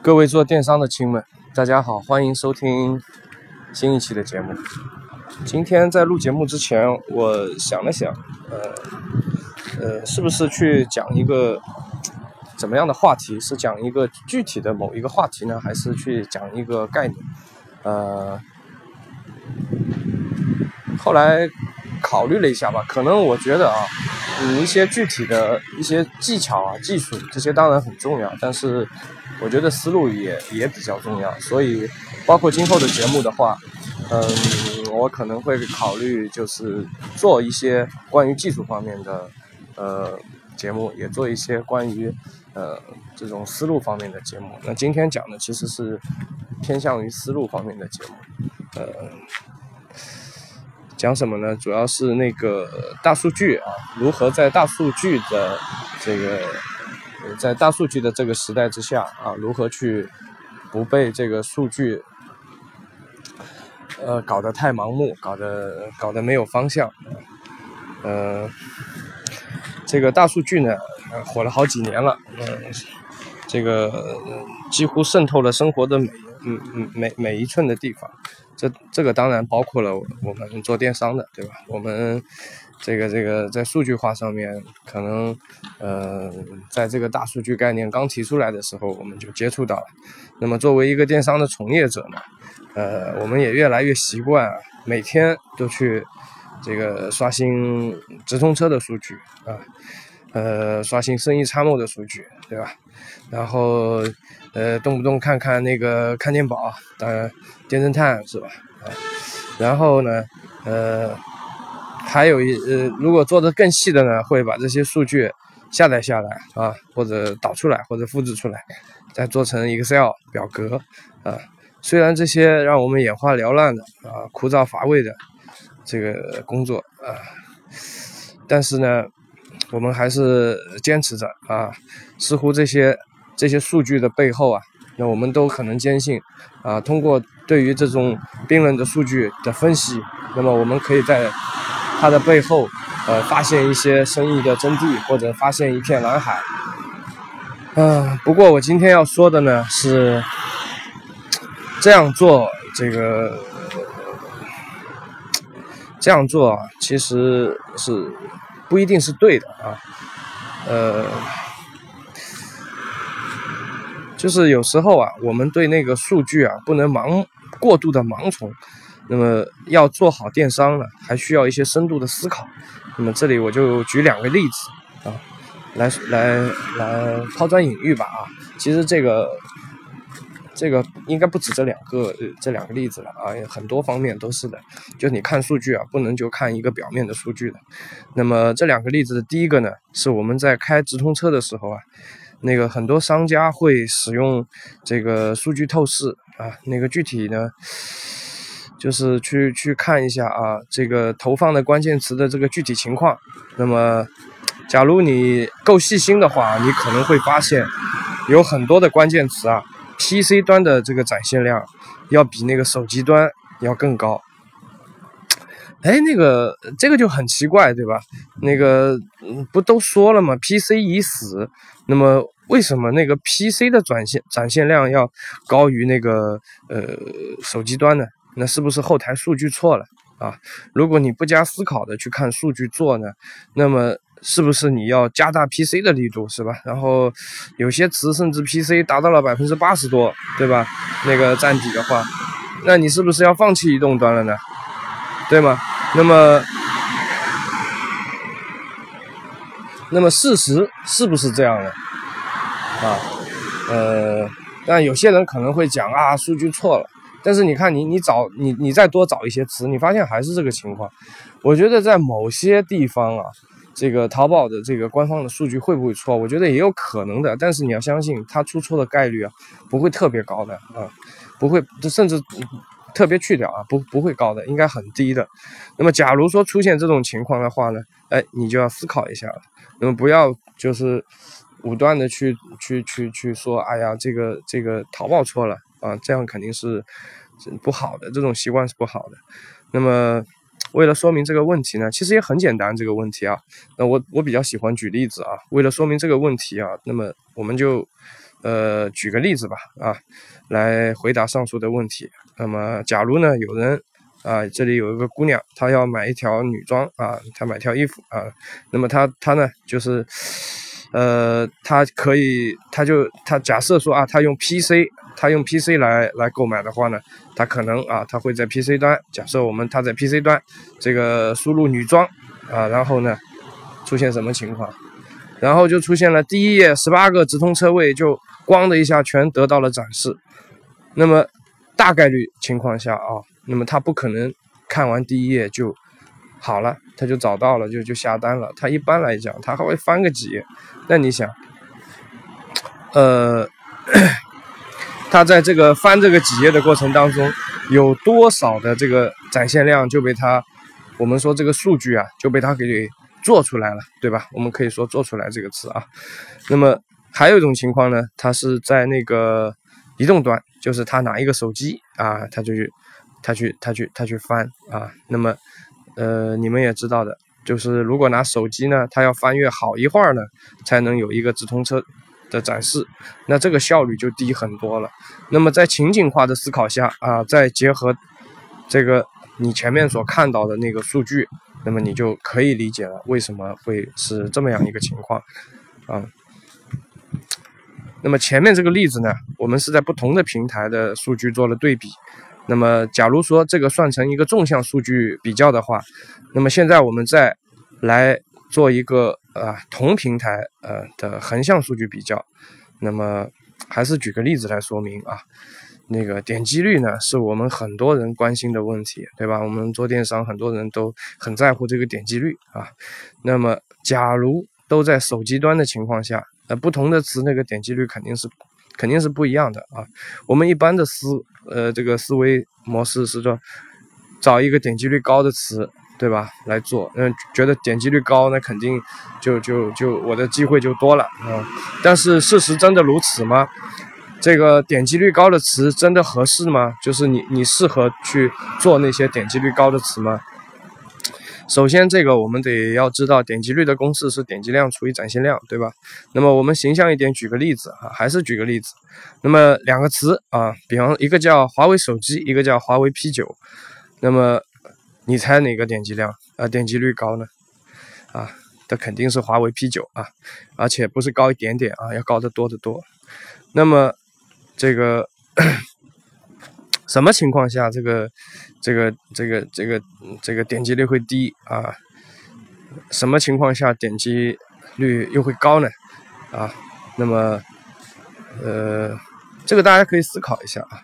各位做电商的亲们，大家好，欢迎收听新一期的节目。今天在录节目之前，我想了想，呃，呃，是不是去讲一个怎么样的话题？是讲一个具体的某一个话题呢，还是去讲一个概念？呃，后来考虑了一下吧，可能我觉得啊，嗯，一些具体的一些技巧啊、技术这些当然很重要，但是我觉得思路也也比较重要。所以，包括今后的节目的话，嗯，我可能会考虑就是做一些关于技术方面的呃节目，也做一些关于呃这种思路方面的节目。那今天讲的其实是偏向于思路方面的节目，呃。讲什么呢？主要是那个大数据啊，如何在大数据的这个，在大数据的这个时代之下啊，如何去不被这个数据呃搞得太盲目，搞得搞得没有方向。呃，这个大数据呢，火了好几年了，嗯，这个几乎渗透了生活的每嗯嗯每每一寸的地方。这这个当然包括了我们做电商的，对吧？我们这个这个在数据化上面，可能呃，在这个大数据概念刚提出来的时候，我们就接触到了。那么作为一个电商的从业者呢，呃，我们也越来越习惯每天都去这个刷新直通车的数据啊，呃刷新生意参谋的数据，对吧？然后。呃，动不动看看那个看电宝，当然电侦探是吧？然后呢，呃，还有一呃，如果做的更细的呢，会把这些数据下载下来啊，或者导出来，或者复制出来，再做成 Excel 表格啊。虽然这些让我们眼花缭乱的啊，枯燥乏味的这个工作啊，但是呢，我们还是坚持着啊，似乎这些。这些数据的背后啊，那我们都可能坚信，啊，通过对于这种冰冷的数据的分析，那么我们可以在它的背后，呃，发现一些生意的真谛，或者发现一片蓝海。嗯，不过我今天要说的呢是，这样做这个，这样做啊，其实是不一定是对的啊，呃。就是有时候啊，我们对那个数据啊不能盲过度的盲从，那么要做好电商呢，还需要一些深度的思考。那么这里我就举两个例子啊，来来来抛砖引玉吧啊。其实这个这个应该不止这两个这两个例子了啊，很多方面都是的。就你看数据啊，不能就看一个表面的数据的。那么这两个例子的第一个呢，是我们在开直通车的时候啊。那个很多商家会使用这个数据透视啊，那个具体呢，就是去去看一下啊，这个投放的关键词的这个具体情况。那么，假如你够细心的话，你可能会发现有很多的关键词啊，PC 端的这个展现量要比那个手机端要更高。哎，那个这个就很奇怪，对吧？那个不都说了吗？PC 已死。那么为什么那个 PC 的展现展现量要高于那个呃手机端呢？那是不是后台数据错了啊？如果你不加思考的去看数据做呢，那么是不是你要加大 PC 的力度是吧？然后有些词甚至 PC 达到了百分之八十多，对吧？那个占比的话，那你是不是要放弃移动端了呢？对吗？那么，那么事实是不是这样的？啊，呃，但有些人可能会讲啊，数据错了。但是你看，你你找你你再多找一些词，你发现还是这个情况。我觉得在某些地方啊，这个淘宝的这个官方的数据会不会错？我觉得也有可能的。但是你要相信，它出错的概率啊，不会特别高的啊，不会，甚至。特别去掉啊，不不会高的，应该很低的。那么，假如说出现这种情况的话呢，哎，你就要思考一下了。那么，不要就是武断的去去去去说，哎呀，这个这个淘宝错了啊，这样肯定是不好的，这种习惯是不好的。那么，为了说明这个问题呢，其实也很简单，这个问题啊，那我我比较喜欢举例子啊。为了说明这个问题啊，那么我们就呃，举个例子吧，啊，来回答上述的问题。那么，假如呢，有人啊，这里有一个姑娘，她要买一条女装啊，她买条衣服啊，那么她她呢，就是，呃，他可以，他就他假设说啊，他用 PC，他用 PC 来来购买的话呢，他可能啊，他会在 PC 端，假设我们他在 PC 端这个输入女装啊，然后呢，出现什么情况？然后就出现了第一页十八个直通车位，就咣的一下全得到了展示。那么大概率情况下啊，那么他不可能看完第一页就好了，他就找到了就就下单了。他一般来讲他还会翻个几页。那你想，呃，他在这个翻这个几页的过程当中，有多少的这个展现量就被他，我们说这个数据啊就被他给。做出来了，对吧？我们可以说“做出来”这个词啊。那么还有一种情况呢，他是在那个移动端，就是他拿一个手机啊，他就去，他去，他去，他去翻啊。那么，呃，你们也知道的，就是如果拿手机呢，它要翻阅好一会儿呢，才能有一个直通车的展示，那这个效率就低很多了。那么在情景化的思考下啊，再结合这个你前面所看到的那个数据。那么你就可以理解了，为什么会是这么样一个情况，啊？那么前面这个例子呢，我们是在不同的平台的数据做了对比。那么假如说这个算成一个纵向数据比较的话，那么现在我们再来做一个啊同平台呃的横向数据比较。那么还是举个例子来说明啊。那个点击率呢，是我们很多人关心的问题，对吧？我们做电商，很多人都很在乎这个点击率啊。那么，假如都在手机端的情况下，呃，不同的词那个点击率肯定是肯定是不一样的啊。我们一般的思呃这个思维模式是说，找一个点击率高的词，对吧？来做，嗯，觉得点击率高，那肯定就就就我的机会就多了啊。但是事实真的如此吗？这个点击率高的词真的合适吗？就是你你适合去做那些点击率高的词吗？首先，这个我们得要知道点击率的公式是点击量除以展现量，对吧？那么我们形象一点，举个例子啊，还是举个例子。那么两个词啊，比方一个叫华为手机，一个叫华为 P9，那么你猜哪个点击量啊点击率高呢？啊，这肯定是华为 P9 啊，而且不是高一点点啊，要高得多得多。那么这个什么情况下，这个这个这个这个这个点击率会低啊？什么情况下点击率又会高呢？啊，那么呃，这个大家可以思考一下啊。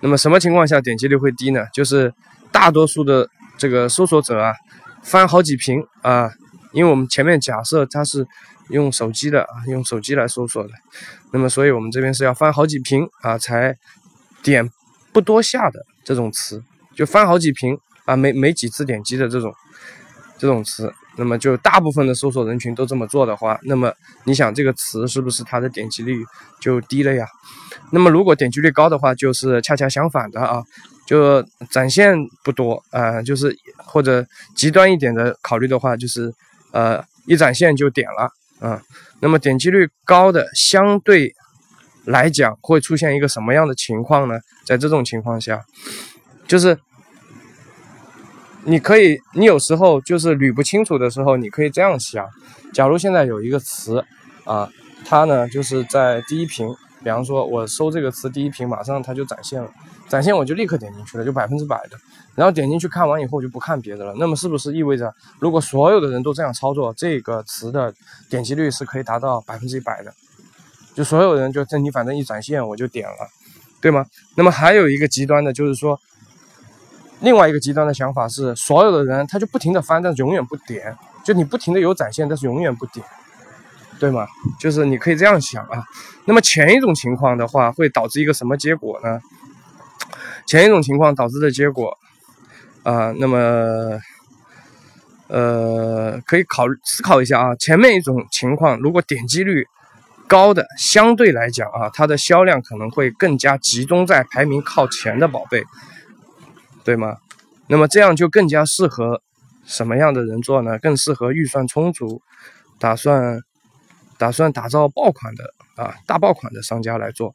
那么什么情况下点击率会低呢？就是大多数的这个搜索者啊，翻好几屏啊，因为我们前面假设它是。用手机的啊，用手机来搜索的，那么所以我们这边是要翻好几屏啊，才点不多下的这种词，就翻好几屏啊，没没几次点击的这种这种词，那么就大部分的搜索人群都这么做的话，那么你想这个词是不是它的点击率就低了呀？那么如果点击率高的话，就是恰恰相反的啊，就展现不多啊，就是或者极端一点的考虑的话，就是呃一展现就点了。啊，那么点击率高的相对来讲会出现一个什么样的情况呢？在这种情况下，就是你可以，你有时候就是捋不清楚的时候，你可以这样想：假如现在有一个词啊，它呢就是在第一屏，比方说我搜这个词第一屏，马上它就展现了，展现我就立刻点进去了，就百分之百的。然后点进去看完以后就不看别的了，那么是不是意味着如果所有的人都这样操作，这个词的点击率是可以达到百分之一百的？就所有人就这你反正一展现我就点了，对吗？那么还有一个极端的就是说，另外一个极端的想法是，所有的人他就不停的翻，但是永远不点，就你不停的有展现，但是永远不点，对吗？就是你可以这样想啊。那么前一种情况的话，会导致一个什么结果呢？前一种情况导致的结果。啊，那么，呃，可以考思考一下啊。前面一种情况，如果点击率高的，相对来讲啊，它的销量可能会更加集中在排名靠前的宝贝，对吗？那么这样就更加适合什么样的人做呢？更适合预算充足、打算打算打造爆款的啊大爆款的商家来做，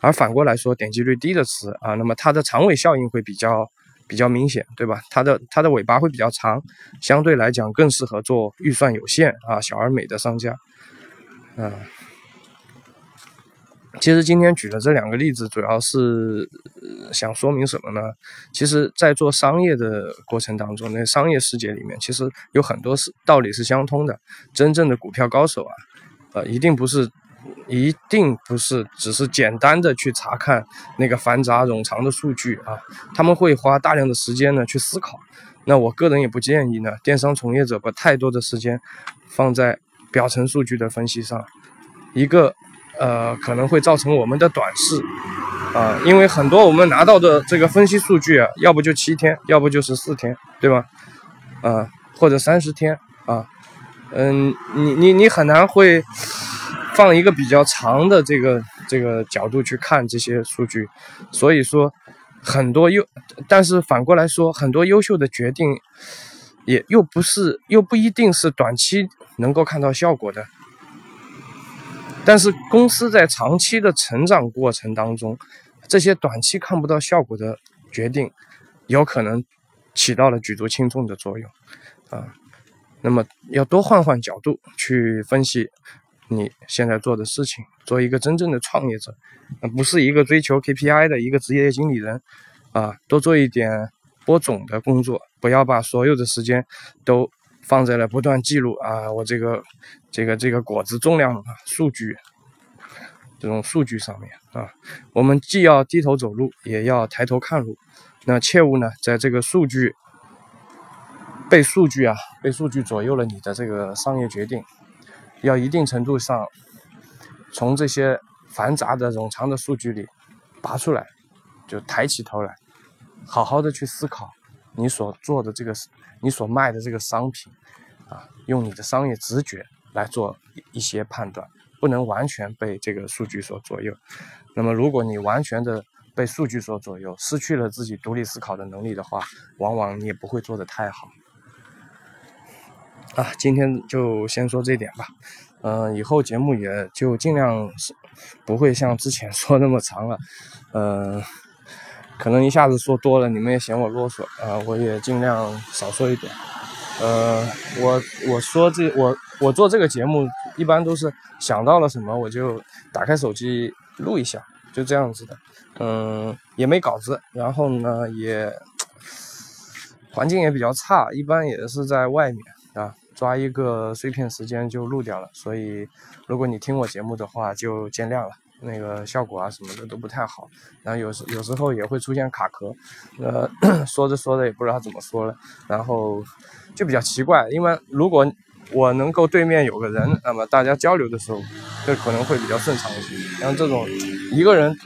而反过来说，点击率低的词啊，那么它的长尾效应会比较比较明显，对吧？它的它的尾巴会比较长，相对来讲更适合做预算有限啊小而美的商家，嗯。其实今天举的这两个例子，主要是想说明什么呢？其实，在做商业的过程当中，那商业世界里面，其实有很多是道理是相通的。真正的股票高手啊，呃，一定不是，一定不是只是简单的去查看那个繁杂冗长的数据啊，他们会花大量的时间呢去思考。那我个人也不建议呢，电商从业者把太多的时间放在表层数据的分析上，一个。呃，可能会造成我们的短视，啊，因为很多我们拿到的这个分析数据啊，要不就七天，要不就十四天，对吧？啊，或者三十天啊，嗯，你你你很难会放一个比较长的这个这个角度去看这些数据，所以说很多优，但是反过来说，很多优秀的决定也又不是，又不一定是短期能够看到效果的。但是公司在长期的成长过程当中，这些短期看不到效果的决定，有可能起到了举足轻重的作用，啊，那么要多换换角度去分析你现在做的事情，做一个真正的创业者，不是一个追求 KPI 的一个职业经理人，啊，多做一点播种的工作，不要把所有的时间都。放在了不断记录啊，我这个这个这个果子重量啊数据这种数据上面啊，我们既要低头走路，也要抬头看路。那切勿呢，在这个数据被数据啊被数据左右了你的这个商业决定，要一定程度上从这些繁杂的冗长的数据里拔出来，就抬起头来，好好的去思考你所做的这个。你所卖的这个商品，啊，用你的商业直觉来做一些判断，不能完全被这个数据所左右。那么，如果你完全的被数据所左右，失去了自己独立思考的能力的话，往往你也不会做得太好。啊，今天就先说这点吧。嗯，以后节目也就尽量是不会像之前说那么长了。嗯。可能一下子说多了，你们也嫌我啰嗦啊，我也尽量少说一点。呃，我我说这我我做这个节目一般都是想到了什么我就打开手机录一下，就这样子的。嗯，也没稿子，然后呢也环境也比较差，一般也是在外面啊，抓一个碎片时间就录掉了。所以如果你听我节目的话，就见谅了。那个效果啊什么的都不太好，然后有时有时候也会出现卡壳，呃，说着说着也不知道怎么说了，然后就比较奇怪。因为如果我能够对面有个人，那么大家交流的时候，就可能会比较顺畅一些。像这种一个人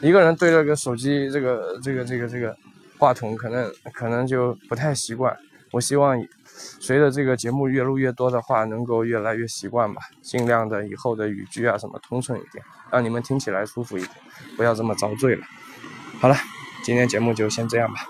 一个人对着个手机，这个这个这个这个话筒，可能可能就不太习惯。我希望。随着这个节目越录越多的话，能够越来越习惯吧，尽量的以后的语句啊什么通顺一点，让你们听起来舒服一点，不要这么遭罪了。好了，今天节目就先这样吧。